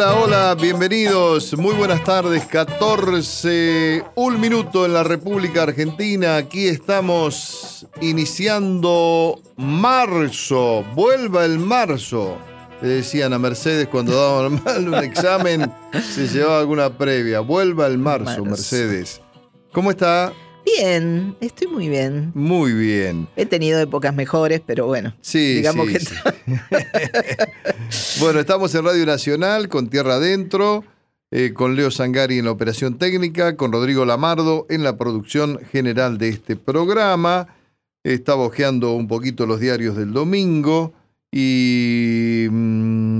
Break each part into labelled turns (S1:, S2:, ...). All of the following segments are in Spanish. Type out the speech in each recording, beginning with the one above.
S1: Hola, hola, bienvenidos. Muy buenas tardes. 14, un minuto en la República Argentina. Aquí estamos iniciando marzo. Vuelva el marzo. Le decían a Mercedes cuando daban mal un examen, se llevaba alguna previa. Vuelva el marzo,
S2: Marzo.
S1: Mercedes. ¿Cómo está?
S2: Bien, estoy muy bien.
S1: Muy bien.
S2: He tenido épocas mejores, pero bueno.
S1: Sí,
S2: digamos
S1: sí,
S2: que
S1: sí. bueno, estamos en Radio Nacional con Tierra Adentro, eh, con Leo Sangari en la operación técnica, con Rodrigo Lamardo en la producción general de este programa. Estaba hojeando un poquito los diarios del domingo y mm,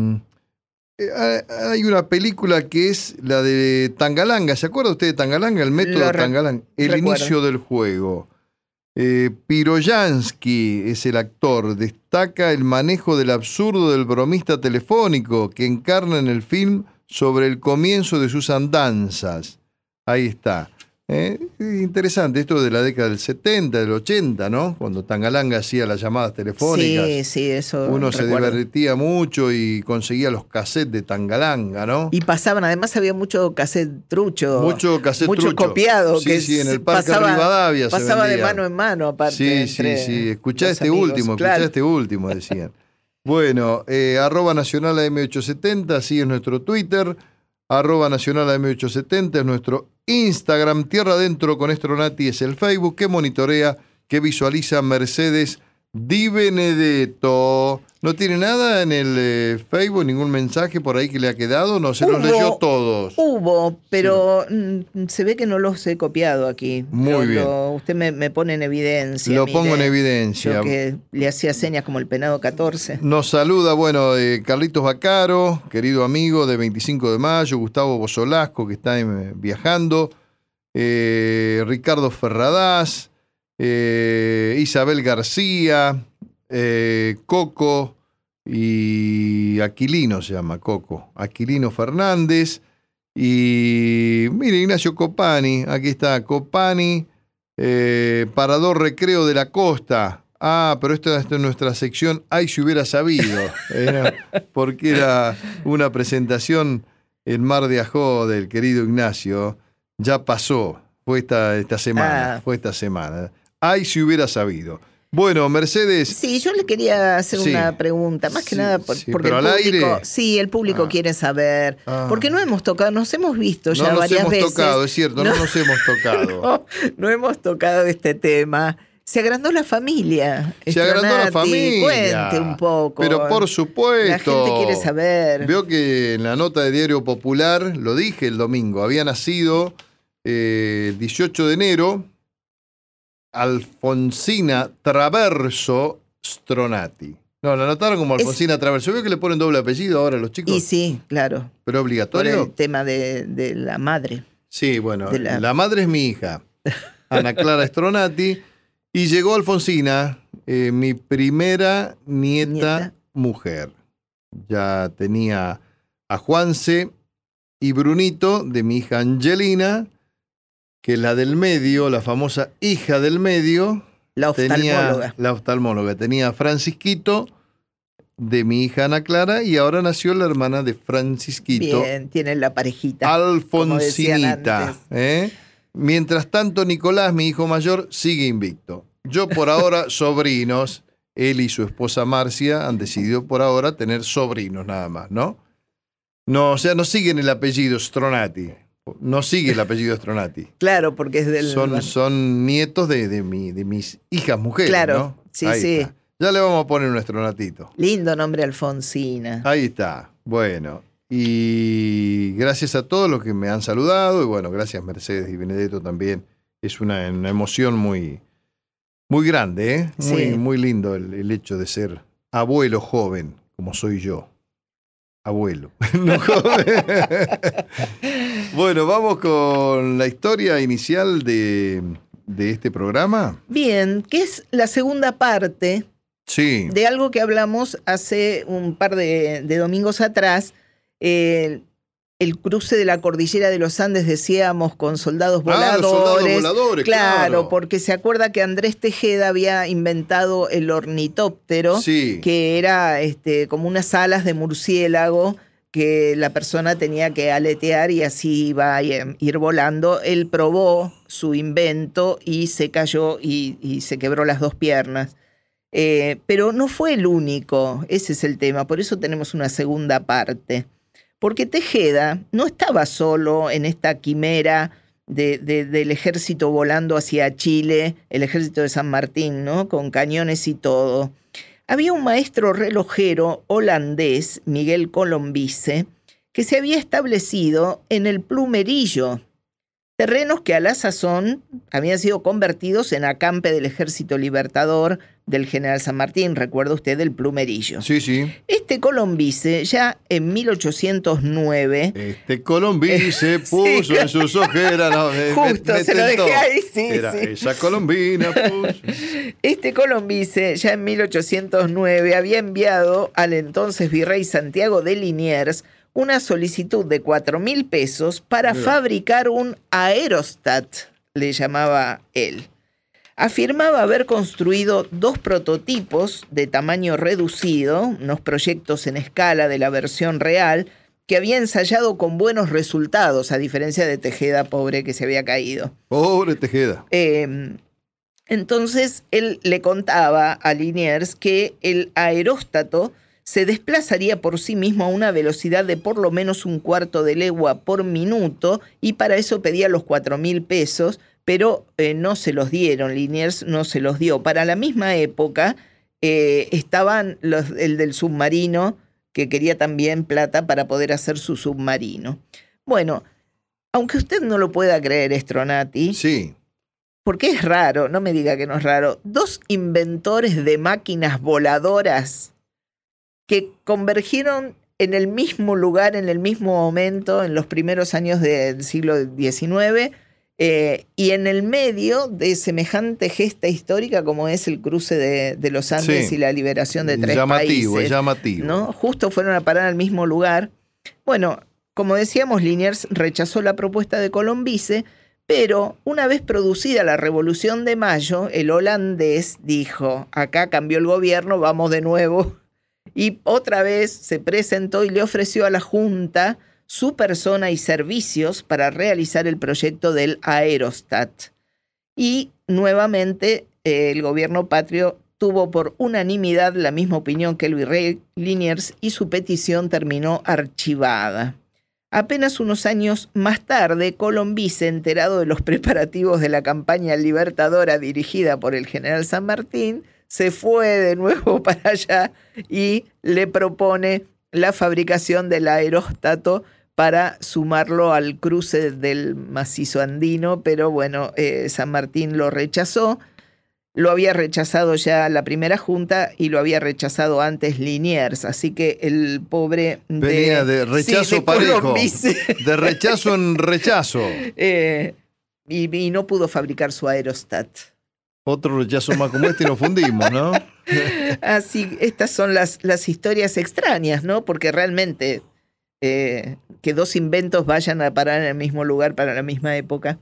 S1: hay una película que es la de Tangalanga. ¿Se acuerda usted de Tangalanga? El método
S2: re-
S1: Tangalanga. El
S2: recuerdo.
S1: inicio del juego. Eh, Piroyansky es el actor. Destaca el manejo del absurdo del bromista telefónico que encarna en el film sobre el comienzo de sus andanzas. Ahí está. Eh, interesante, esto de la década del 70, del 80, ¿no? Cuando Tangalanga hacía las llamadas telefónicas.
S2: Sí, sí, eso.
S1: Uno se divertía mucho y conseguía los cassettes de Tangalanga, ¿no?
S2: Y pasaban, además había mucho cassette trucho.
S1: Mucho cassette
S2: mucho
S1: trucho.
S2: copiado.
S1: Sí,
S2: que
S1: sí, en el Parque
S2: pasaba,
S1: Rivadavia se
S2: Pasaba de mano en mano, aparte.
S1: Sí,
S2: entre
S1: sí, sí. Escuchá este
S2: amigos,
S1: último,
S2: claro.
S1: escuchá este último, decían. Bueno, eh, arroba nacional AM870, así es nuestro Twitter. Arroba nacional AM870 es nuestro Instagram. Tierra Adentro con Estronati es el Facebook que monitorea, que visualiza Mercedes Di Benedetto. ¿No tiene nada en el eh, Facebook, ningún mensaje por ahí que le ha quedado? No, se los leyó todos.
S2: Hubo, pero mm, se ve que no los he copiado aquí.
S1: Muy bien.
S2: lo- usted me, me pone en evidencia.
S1: Lo pongo en evidencia.
S2: Yo que le hacía señas como el penado 14.
S1: Nos saluda, bueno, eh, Carlitos Bacaro, querido amigo de 25 de mayo, Gustavo Bozolasco, que está eh, viajando, eh, Ricardo Ferradás, eh, Isabel García, eh, Coco y Aquilino se llama Coco, Aquilino Fernández y mire Ignacio Copani, aquí está Copani, eh, Parador Recreo de la Costa. Ah, pero esto, esto es nuestra sección Ay, si hubiera sabido. Era porque era una presentación en Mar de Ajó del querido Ignacio. Ya pasó. Fue esta, esta semana.
S2: Ah.
S1: Fue esta semana. Ay, si hubiera sabido. Bueno, Mercedes.
S2: Sí, yo le quería hacer
S1: Sí.
S2: una pregunta, más que
S1: Sí,
S2: nada por-
S1: sí,
S2: porque el público,
S1: aire.
S2: sí, el público
S1: Ah.
S2: quiere saber,
S1: Ah.
S2: porque no hemos tocado, nos hemos visto ya
S1: no nos
S2: varias
S1: hemos
S2: veces.
S1: tocado, es cierto, no,
S2: No.
S1: nos hemos tocado.
S2: No, no hemos tocado este tema. Se agrandó la familia.
S1: Se agrandó la familia.
S2: Cuente un poco.
S1: Pero por supuesto.
S2: La gente quiere saber.
S1: Veo que en la nota de Diario Popular, lo dije el domingo, había nacido eh, el 18 de enero Alfonsina Traverso Stronati. No, la anotaron como
S2: Es-
S1: Alfonsina Traverso. Veo que le ponen doble apellido ahora a los chicos.
S2: Y sí, claro,
S1: ¿Pero
S2: por
S1: obligatorio?
S2: el tema de, de la madre.
S1: Sí, bueno,
S2: la...
S1: madre es mi hija, Ana Clara Stronati, y llegó Alfonsina, eh, mi primera nieta,
S2: Nieta.
S1: mujer. Ya tenía a Juanse y Brunito, de mi hija Angelina, que la del medio, la famosa hija del medio,
S2: La
S1: tenía
S2: oftalmóloga.
S1: la oftalmóloga, tenía a Francisquito, de mi hija Ana Clara, y ahora nació la hermana de Francisquito,
S2: Bien, tienen la parejita.
S1: Alfonsinita. ¿eh? Mientras tanto, Nicolás, mi hijo mayor, sigue invicto. Yo por ahora, sobrinos, él y su esposa Marcia han decidido por ahora tener sobrinos nada más, ¿no? No, o sea, no siguen el apellido Stronati. No sigue el apellido Stronati.
S2: Claro, porque es del.
S1: Son, son nietos de, de, mi- de mis hijas mujeres,
S2: Claro,
S1: ¿no?
S2: sí,
S1: Ahí
S2: sí.
S1: está. Ya le vamos a poner un Stronatito.
S2: Lindo nombre Alfonsina.
S1: Ahí está. Bueno. Y gracias a todos los que me han saludado. Y bueno, gracias Mercedes y Benedetto también. Es una, una emoción muy, muy grande, ¿eh? Muy,
S2: Sí.
S1: muy lindo el, el hecho de ser abuelo joven, como soy yo. Abuelo. no bueno, vamos con la historia inicial de, de este programa.
S2: Bien, que es la segunda parte
S1: Sí.
S2: de algo que hablamos hace un par de, de domingos atrás. eh, el cruce de la cordillera de los Andes, decíamos, con soldados
S1: Ah,
S2: voladores.
S1: los soldados voladores,
S2: Claro,
S1: claro.
S2: porque se acuerda que Andrés Tejeda había inventado el ornitóptero,
S1: Sí.
S2: que era este, como unas alas de murciélago que la persona tenía que aletear y así iba a ir volando. Él probó su invento y se cayó y, se quebró las dos piernas. Eh, pero no fue el único, ese es el tema, por eso tenemos una segunda parte. Porque Tejeda no estaba solo en esta quimera del ejército volando hacia Chile, el ejército de San Martín, ¿no? Con cañones y todo. Había un maestro relojero holandés, Miguel Colombice, que se había establecido en el Plumerillo, terrenos que a la sazón habían sido convertidos en acampe del Ejército Libertador del general San Martín, recuerda usted el plumerillo.
S1: Sí, sí.
S2: Este Colombice ya en 1809...
S1: Este Colombice puso en sus ojeras...
S2: Justo, se lo dejé ahí, sí.
S1: Era esa colombina puso.
S2: Este Colombice ya en 1809 había enviado al entonces virrey Santiago de Liniers una solicitud de cuatro mil pesos para fabricar un aerostat, le llamaba él. Afirmaba haber construido dos prototipos de tamaño reducido, unos proyectos en escala de la versión real, que había ensayado con buenos resultados, a diferencia de Tejeda, pobre que se había caído.
S1: Pobre Tejeda.
S2: Em, entonces él le contaba a Liniers que el aeróstato se desplazaría por sí mismo a una velocidad de por lo menos un cuarto de legua por minuto y para eso pedía los cuatro mil pesos, pero eh, no se los dieron, Liniers no se los dio. Para la misma época eh, estaban los, el del submarino, que quería también plata para poder hacer su submarino. Bueno, aunque usted no lo pueda creer, Estronati.
S1: Sí.
S2: Porque es raro, no me diga que no es raro. Dos inventores de máquinas voladoras que convergieron en el mismo lugar, en el mismo momento, en los primeros años del siglo XIX, eh, y en el medio de semejante gesta histórica como es el cruce de, los Andes y la liberación de tres
S1: llamativo,
S2: países.
S1: Llamativo,
S2: ¿no? Justo fueron a parar al mismo lugar. Bueno, como decíamos, Liniers rechazó la propuesta de Colombice, pero una vez producida la Revolución de Mayo, el holandés dijo, acá cambió el gobierno, vamos de nuevo y otra vez se presentó y le ofreció a la Junta su persona y servicios para realizar el proyecto del Aerostat. Y nuevamente eh, el gobierno patrio tuvo por unanimidad la misma opinión que el virrey Liniers y su petición terminó archivada. Apenas unos años más tarde, Colombice, enterado de los preparativos de la campaña libertadora dirigida por el general San Martín, se fue de nuevo para allá y le propone la fabricación del aeróstato para sumarlo al cruce del macizo andino, pero bueno, eh, San Martín lo rechazó. Lo había rechazado ya la primera junta y lo había rechazado antes Liniers, así que el pobre...
S1: Venía de, rechazo parejo, de rechazo en rechazo.
S2: Eh, y no pudo fabricar su aerostat.
S1: Otro rechazo más como este y nos fundimos, ¿no?
S2: Así, estas son las, las historias extrañas, ¿no? Porque realmente eh, que dos inventos vayan a parar en el mismo lugar para la misma época.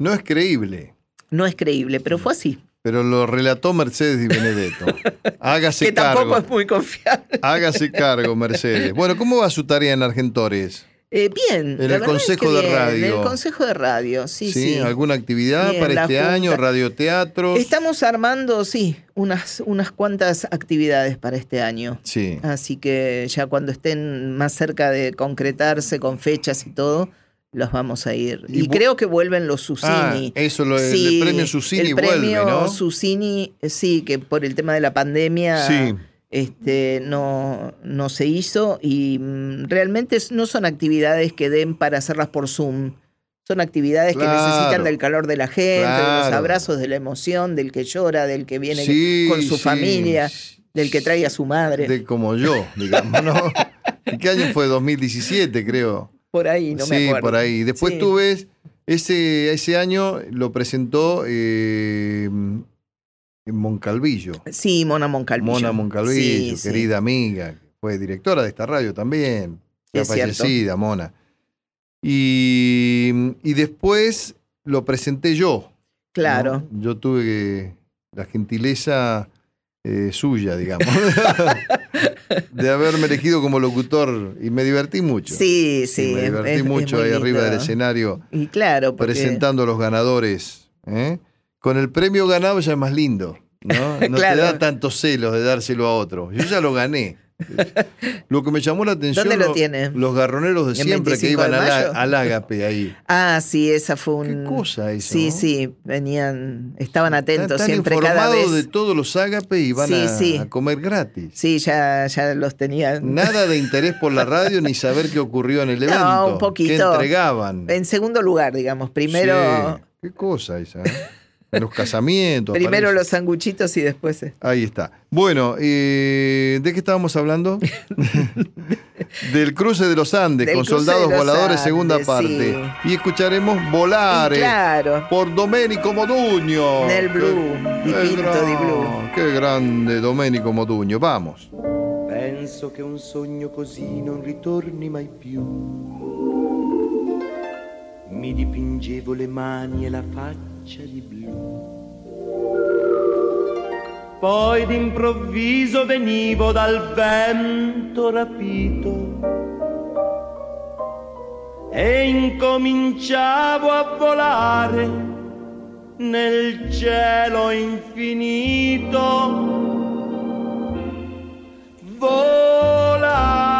S1: No es creíble.
S2: No es creíble, pero fue así.
S1: Pero lo relató Mercedes y Benedetto. Hágase cargo.
S2: Que tampoco es muy confiable.
S1: Hágase cargo, Mercedes. Bueno, ¿cómo va su tarea en Argentores?
S2: Eh, bien.
S1: En el Consejo de Radio.
S2: En el Consejo de Radio, sí, sí.
S1: ¿Alguna actividad para este año? ¿Radioteatro?
S2: Estamos armando, sí, unas, unas cuantas actividades para este año.
S1: Sí.
S2: Así que ya cuando estén más cerca de concretarse con fechas y todo, los vamos a ir. Y, creo que vuelven los Susini. Ah,
S1: eso, lo, el premio Susini
S2: el
S1: premio
S2: vuelve, ¿no? Susini, sí, que por el tema de la pandemia.
S1: Sí
S2: este, no, no se hizo y mm, realmente no son actividades que den para hacerlas por Zoom. Son actividades que necesitan del calor de la gente, de los abrazos, de la emoción, del que llora, del que viene con su familia, del que trae a su madre.
S1: De como yo, digamos, ¿no? ¿Qué año fue? 2017, creo.
S2: Por ahí, no me acuerdo.
S1: Sí, por ahí. Después tuve, ese, ese año lo presentó eh, Moncalvillo.
S2: Sí, Mona Moncalvillo.
S1: Mona Moncalvillo, querida amiga, fue directora de esta radio también, ya fallecida, Mona. Y, después lo presenté yo.
S2: Claro.
S1: Yo tuve la gentileza eh, suya, digamos, de haberme elegido como locutor y me divertí mucho.
S2: Sí, sí.
S1: me
S2: es-
S1: divertí
S2: es- es
S1: mucho ahí arriba del escenario
S2: Y claro, porque
S1: presentando a los ganadores. ¿eh? Con el premio ganado ya es más lindo. ¿no? No
S2: Claro.
S1: te da tantos celos de dárselo a otro. Yo ya lo gané. Lo que me llamó la atención
S2: ¿Dónde lo tiene?
S1: los garroneros de
S2: ¿En
S1: siempre que
S2: 25
S1: iban al, al ágape ahí.
S2: Ah, sí, esa fue un.
S1: Qué cosa eso,
S2: Sí,
S1: ¿no?
S2: sí, venían, estaban atentos
S1: Están
S2: siempre cada
S1: informados
S2: vez.
S1: de todos los ágape y van
S2: Sí,
S1: a,
S2: sí.
S1: a comer gratis.
S2: Sí, ya, ya los tenían.
S1: Nada de interés por la radio ni saber qué ocurrió en el evento.
S2: No, un poquito.
S1: ¿Qué entregaban?
S2: En segundo lugar, digamos. Primero,
S1: Sí, Qué cosa esa. ¿Eh? En los casamientos.
S2: primero
S1: aparece.
S2: los sanguchitos y después. eh.
S1: Ahí está. Bueno, eh, ¿de qué estábamos hablando? Del cruce de los Andes
S2: Del
S1: con soldados voladores, segunda parte.
S2: sí.
S1: Y escucharemos Volare
S2: Y claro.
S1: por Domenico Modugno.
S2: Nel blu,
S1: Qué- qué
S2: dipinto di
S1: gran-
S2: blu.
S1: Qué grande Domenico Modugno. Vamos.
S3: Penso che un sogno così non ritorni mai più. Mi dipingevo le mani e la faccia di blu. Poi d'improvviso venivo dal vento rapito e incominciavo a volare nel cielo infinito volare.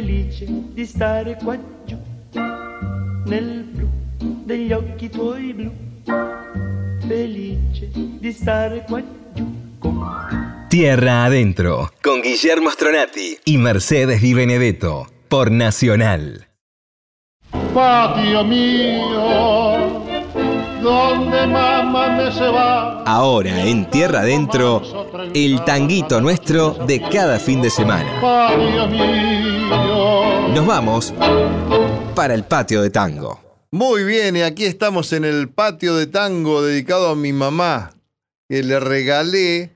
S3: Felice di stare qua giù nel blu degli occhi tuoi blu, felice di stare qua giù con.
S4: Tierra Adentro, con Guillermo Stronati y Mercedes Di Benedetto, por Nacional.
S5: patio mío, donde mamá me se va.
S4: Ahora en Tierra Adentro, el tanguito nuestro de cada fin de semana.
S5: Patio mío,
S4: Nos vamos para el patio de tango.
S1: Muy bien, y aquí estamos en el patio de tango dedicado a mi mamá, que le regalé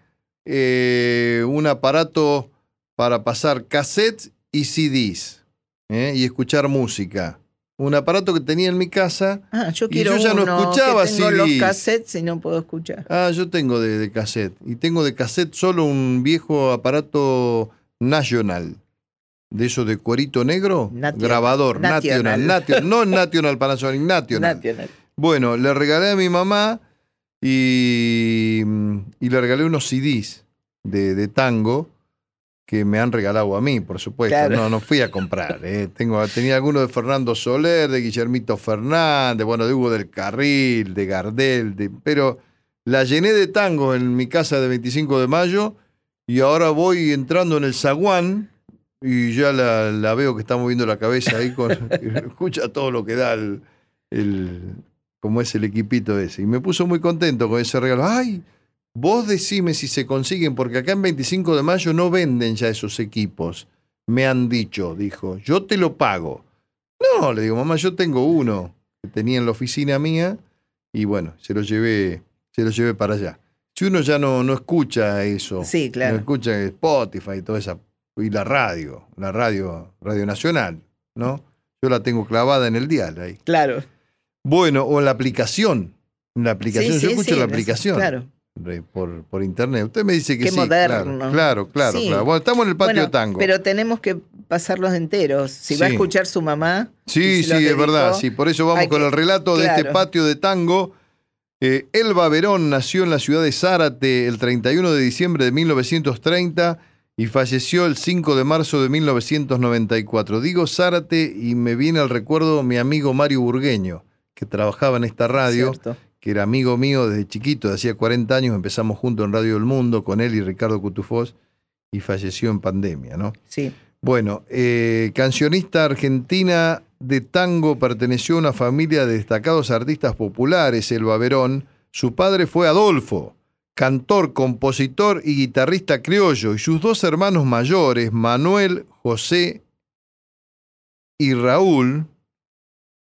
S1: eh, un aparato para pasar cassettes y CDs ¿eh? y escuchar música. un aparato que tenía en mi casa.
S2: Ah, yo
S1: Y
S2: quiero
S1: yo ya no escuchaba
S2: que tengo los
S1: CDs.
S2: cassettes y no puedo escuchar.
S1: Ah, yo tengo de, de cassette. Y tengo de cassette solo un viejo aparato National. De eso de cuerito negro.
S2: National.
S1: Grabador.
S2: National.
S1: National. National. No National Panasonic, National.
S2: National.
S1: Bueno, le regalé a mi mamá y, y le regalé unos CDs de, de tango que me han regalado a mí, por supuesto.
S2: Claro.
S1: No, no fui a comprar. eh. Tengo, tenía algunos de Fernando Soler, de Guillermito Fernández, bueno, de Hugo del Carril, de Gardel, de- pero la llené de tango en mi casa de 25 de mayo y ahora voy entrando en el zaguán y ya la, la veo que está moviendo la cabeza ahí, con, escucha todo lo que da el, el- como es el equipito ese. Y me puso muy contento con ese regalo. ¡Ay! Vos decime si se consiguen, porque acá en 25 de mayo no venden ya esos equipos. Me han dicho, dijo, yo te lo pago. No, le digo, mamá, yo tengo uno que tenía en la oficina mía y bueno, se lo llevé, se lo llevé para allá. Si uno ya no, no escucha eso,
S2: Sí, claro.
S1: no escucha Spotify y toda esa, y la radio, la radio, Radio Nacional, ¿no? Yo la tengo clavada en el dial ahí.
S2: Claro.
S1: Bueno, o en la aplicación. La aplicación,
S2: Sí,
S1: yo
S2: sí,
S1: escucho
S2: sí,
S1: la aplicación.
S2: Claro.
S1: Por, por internet. Usted me dice que
S2: Qué
S1: sí.
S2: moderno.
S1: Claro, claro, claro. Bueno, estamos en el patio
S2: Bueno,
S1: tango.
S2: Pero tenemos que pasarlos enteros. Si va a escuchar su mamá.
S1: Sí, sí, es verdad. Sí, por eso vamos con
S2: que-
S1: el relato de este patio de tango. Eh, Elba Verón nació en la ciudad de Zárate el 31 de diciembre de 1930 y falleció el 5 de marzo de 1994. Digo Zárate y me viene al recuerdo mi amigo Mario Burgueño, que trabajaba en esta radio.
S2: Cierto.
S1: que era amigo mío desde chiquito, de hacía 40 años, empezamos juntos en Radio del Mundo con él y Ricardo Cutufós, y falleció en pandemia, ¿no?
S2: Sí.
S1: Bueno, eh, cancionista argentina de tango, perteneció a una familia de destacados artistas populares, Elba Verón. Su padre fue Adolfo, cantor, compositor y guitarrista criollo, y sus dos hermanos mayores, Manuel, José y Raúl,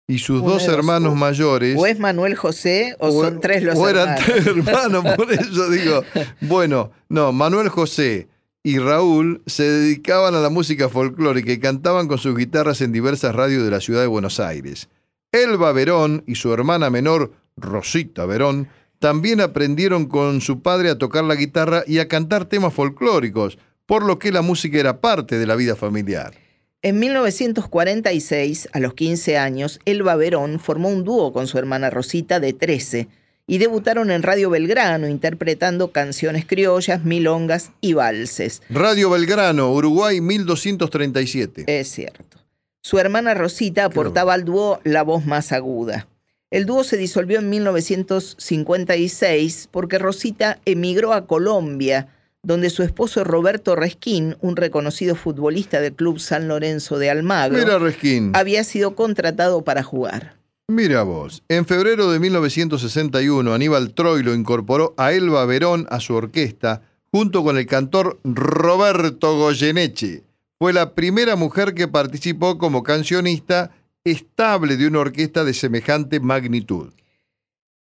S1: y sus
S2: Uno
S1: dos hermanos
S2: o-
S1: mayores.
S2: O es Manuel José o, son tres los
S1: o eran
S2: hermanos.
S1: tres hermanos, por eso digo. Bueno, no, Manuel José y Raúl se dedicaban a la música folclórica y cantaban con sus guitarras en diversas radios de la ciudad de Buenos Aires. Elba Verón y su hermana menor, Rosita Verón, también aprendieron con su padre a tocar la guitarra y a cantar temas folclóricos, por lo que la música era parte de la vida familiar.
S2: En 1946, a los 15 años, Elba Verón formó un dúo con su hermana Rosita de 13 y debutaron en Radio Belgrano interpretando canciones criollas, milongas y valses.
S1: Radio Belgrano, Uruguay 1237.
S2: Es cierto. Su hermana Rosita aportaba al dúo la voz más aguda. El dúo se disolvió en 1956 porque Rosita emigró a Colombia, donde su esposo Roberto Resquín, un reconocido futbolista del Club San Lorenzo de Almagro,
S1: Mira, Resquín.
S2: había sido contratado para jugar.
S1: Mira vos, en febrero de 1961 Aníbal Troilo incorporó a Elba Verón a su orquesta junto con el cantor Roberto Goyeneche. Fue la primera mujer que participó como cancionista estable de una orquesta de semejante magnitud.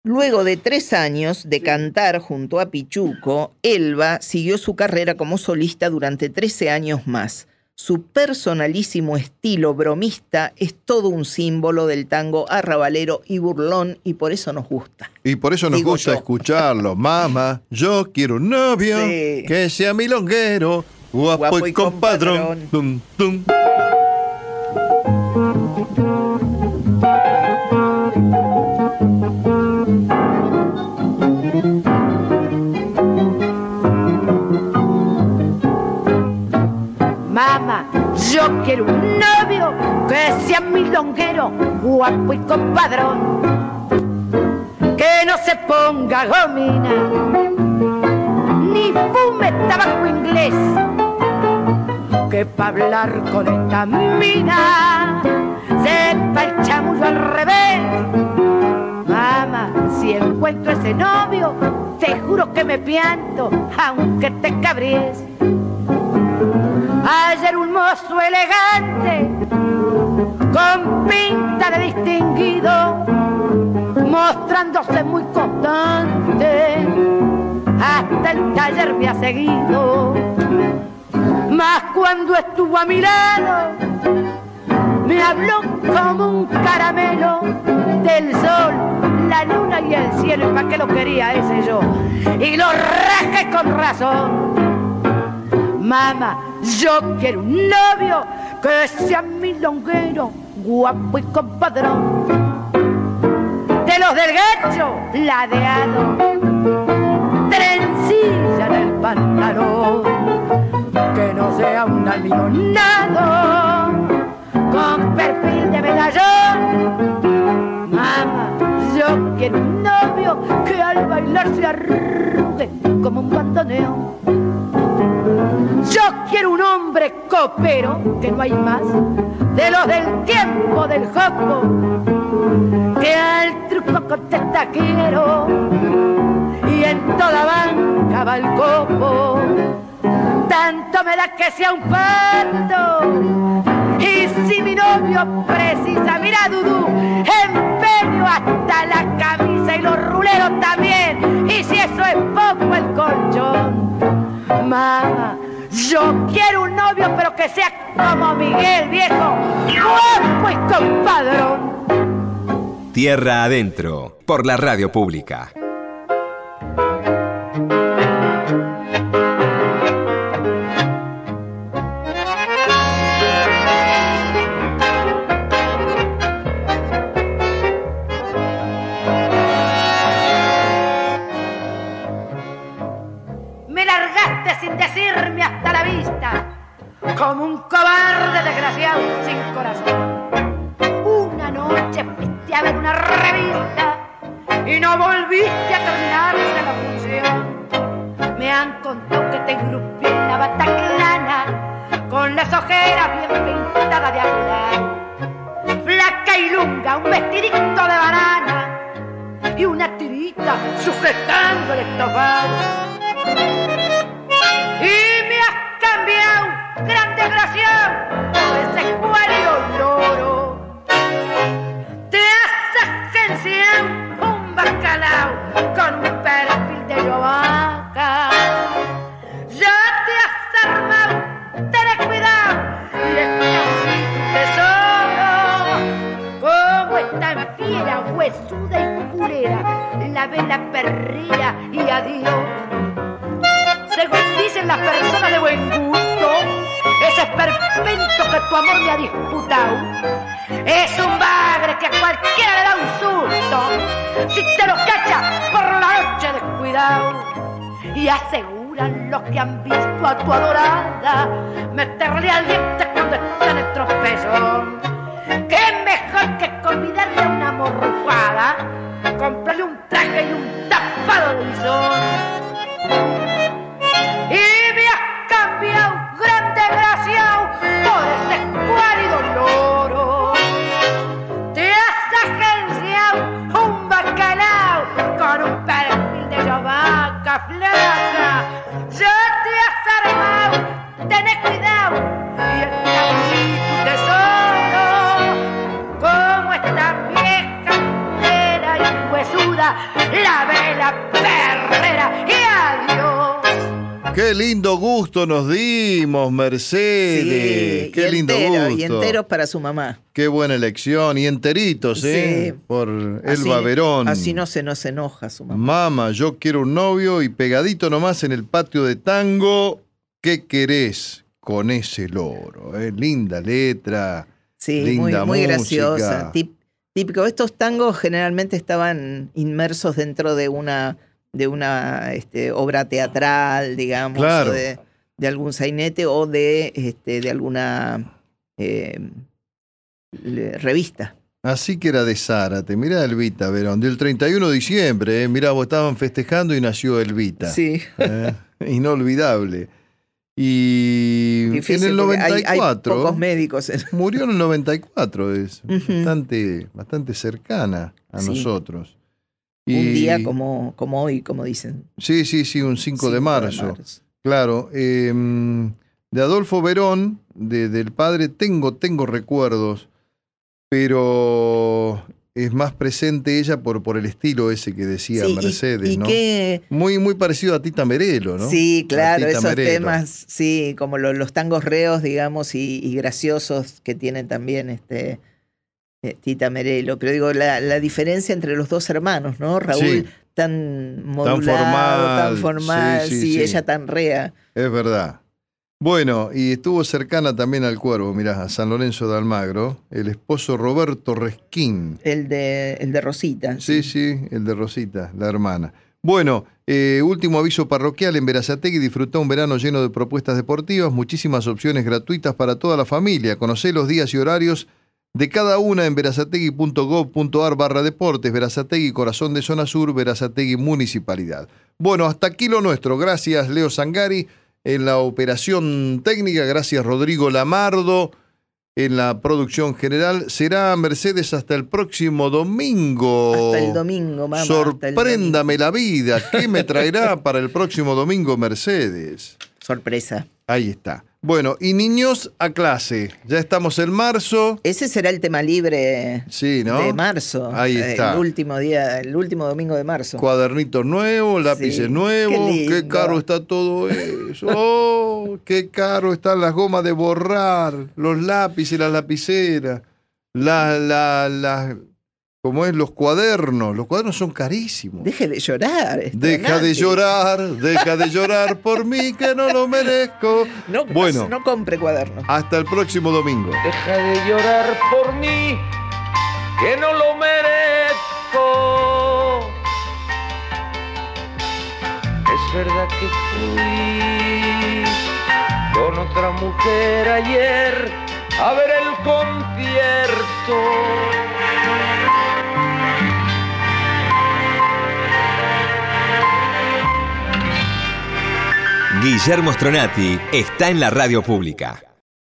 S2: Luego de tres años de cantar junto a Pichuco, Elba siguió su carrera como solista durante 13 años más. Su personalísimo estilo bromista es todo un símbolo del tango arrabalero y burlón y por eso nos gusta.
S1: Y por eso nos
S2: Digo
S1: gusta
S2: yo.
S1: escucharlo. Mamá, yo quiero un novio
S2: Sí.
S1: que sea milonguero, guapo,
S2: Guapo
S1: y
S2: y
S1: compadrón.
S6: Mamá, yo quiero un novio que sea milonguero, guapo y compadrón. Que no se ponga gomina, ni fume tabaco inglés. Que pa' hablar con esta mina, sepa el chamullo al revés. Mamá, si encuentro ese novio, te juro que me pianto, aunque te cabries. Ayer un mozo elegante, con pinta de distinguido, mostrándose muy constante, hasta el taller me ha seguido. Mas cuando estuvo a mi lado, me habló como un caramelo del sol, la luna y el cielo, para qué lo quería ese yo, y lo rasqué con razón. Mamá, yo quiero un novio que sea milonguero, guapo y compadrón. De los del gacho, ladeado, trencilla en el pantalón, que no sea un almidonado con perfil de medallón. Mamá, yo quiero un novio que al bailar se arrugue como un bandoneón. Yo quiero un hombre copero, que no hay más, de los del tiempo del joco, que al truco contesta quiero y en toda banca va el copo. Tanto me da que sea un pato. Y si mi novio precisa, mira Dudú, yo quiero un novio pero que sea como Miguel, viejo, guapo y compadrón.
S4: Tierra Adentro, por la radio pública.
S6: Como un cobarde desgraciado sin corazón. Una noche fuiste a ver una revista y no volviste a terminarse la función. Me han contado que te engrupí en la bataclana con las ojeras bien pintadas de azul. Flaca y lunga, un vestidito de banana y una tirita sujetando el estofado. Y me has cambiado, gran desgraciado, ese escuálido loro. Te has agenciado un bacalao con un perfil de yovaca. Ya te has armado, ten cuidado, y es un tesoro. Como está en fiera, huesuda y culera, la vela perría y adiós según dicen las personas de buen gusto, esperpento que tu amor me ha disputado. Es un bagre que a cualquiera le da un susto. Si te lo cacha por la noche descuidado. Y aseguran los que han visto a tu adorada. Meterle al diente cuando está en el tropezón. Que es mejor que convidarle a una morrufada, comprarle un traje y un tapado de bisón yovaca flaca. Ya te has armado, tenés cuidado, y aquí tu tesoro. Como esta vieja era y huesuda, la vela perrera y adiós.
S1: Qué lindo gusto nos dimos, Mercedes.
S2: Sí,
S1: Qué
S2: y
S1: lindo
S2: entero,
S1: gusto.
S2: Y enteros para su mamá.
S1: Qué buena elección. Y enteritos, ¿eh?
S2: Sí.
S1: Por
S2: Así-
S1: Elba Verón.
S2: Así no se nos enoja su mamá.
S1: Mamá, yo quiero un novio y pegadito nomás en el patio de tango. ¿Qué querés con ese loro? eh? Linda letra.
S2: Sí, muy,
S1: linda
S2: muy
S1: música.
S2: graciosa. Típico. Estos tangos generalmente estaban inmersos dentro de una, de una este, obra teatral, digamos,
S1: Claro.
S2: o de, de algún sainete o de, este, de alguna eh, revista.
S1: Así que era de Zárate. Mirá Elvita Verón. Del 31 de diciembre, ¿eh? Mirá, vos estaban festejando y nació Elvita.
S2: Sí.
S1: ¿eh? Inolvidable. Y
S2: Difícil
S1: en el
S2: porque hay-
S1: 94.
S2: Hay, pocos médicos. en-
S1: Murió en el 94, es bastante, bastante cercana a
S2: Sí.
S1: nosotros.
S2: Un día como, como hoy, como dicen.
S1: Sí, sí, sí, un 5 de
S2: 5
S1: marzo. Claro. eh, de Adolfo Verón, de- del padre, tengo, tengo recuerdos, pero es más presente ella por, por el estilo ese que decía
S2: Sí,
S1: Mercedes,
S2: y
S1: ¿no?
S2: que-
S1: Muy, muy parecido a Tita Merelo, ¿no?
S2: Sí, claro, esos
S1: Merelo.
S2: temas, sí, como lo- los tangos reos, digamos, y, y graciosos que tienen también este Tita Merelo. Pero digo, la, la diferencia entre los dos hermanos, ¿no? Raúl
S1: Sí.
S2: tan modulado,
S1: formal,
S2: tan formal,
S1: sí,
S2: sí. ella tan rea.
S1: Es verdad. Bueno, y estuvo cercana también al cuervo, mirá, a San Lorenzo de Almagro, el esposo Roberto Resquín.
S2: El de, el de Rosita.
S1: Sí, sí, el de Rosita, la hermana. Bueno, eh, último aviso parroquial en Verazategui. Disfrutá un verano lleno de propuestas deportivas, muchísimas opciones gratuitas para toda la familia. Conocé los días y horarios de cada una en verazategui.gov.ar barra deportes. Verazategui, corazón de zona sur, Verazategui Municipalidad. Bueno, hasta aquí lo nuestro. Gracias, Leo Sangari, en la operación técnica. Gracias, Rodrigo Lamardo en la producción general. Será Mercedes hasta el próximo domingo.
S2: Hasta el domingo, mamá.
S1: Sorpréndame la vida. ¿Qué me traerá para el próximo domingo Mercedes?
S2: Sorpresa.
S1: Ahí está. Bueno, y niños a clase. Ya estamos en marzo.
S2: Ese será el tema libre
S1: Sí, ¿no?
S2: de marzo.
S1: Ahí
S2: eh,
S1: está.
S2: El último día, el último domingo de marzo.
S1: Cuadernitos nuevos, lápices
S2: Sí,
S1: nuevos.
S2: qué
S1: caro está todo eso. Oh, qué caro están las gomas de borrar, los lápices, las lapiceras, la, la, la, ¿cómo es? Los cuadernos. Los cuadernos son carísimos.
S2: Deje de llorar.
S1: Deja de llorar, deja de llorar por mí que no lo merezco.
S2: No,
S1: Bueno.
S2: no, no compre cuadernos.
S1: Hasta el próximo domingo.
S7: Deja de llorar por mí, que no lo merezco. Es verdad que fui con otra mujer ayer a ver el concierto.
S4: Guillermo Stronati está en la radio pública.